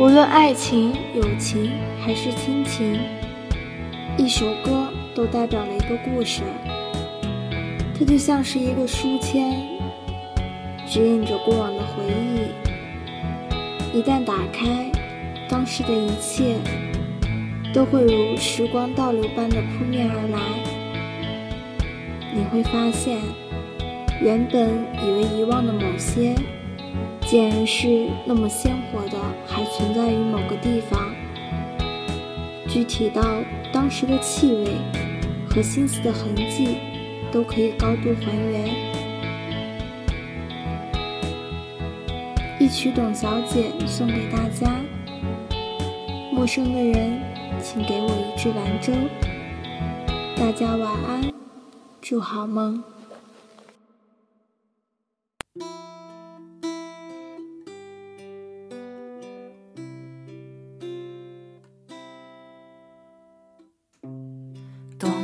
无论爱情、友情还是亲情，一首歌都代表了一个故事。它就像是一个书签，指引着过往的回忆。一旦打开，当时的一切都会如时光倒流般的扑面而来。你会发现，原本以为遗忘的某些。竟然是那么鲜活的，还存在于某个地方。具体到当时的气味和心思的痕迹，都可以高度还原。一曲《董小姐》送给大家。陌生的人，请给我一支兰州。大家晚安，祝好梦。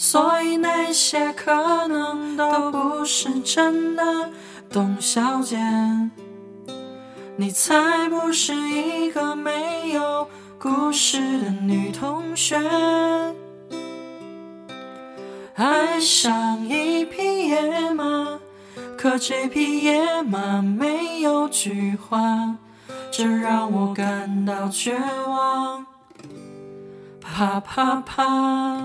所以那些可能都不是真的，董小姐，你才不是一个没有故事的女同学。爱上一匹野马，可这匹野马没有菊花，这让我感到绝望。啪啪啪。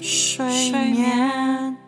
睡眠。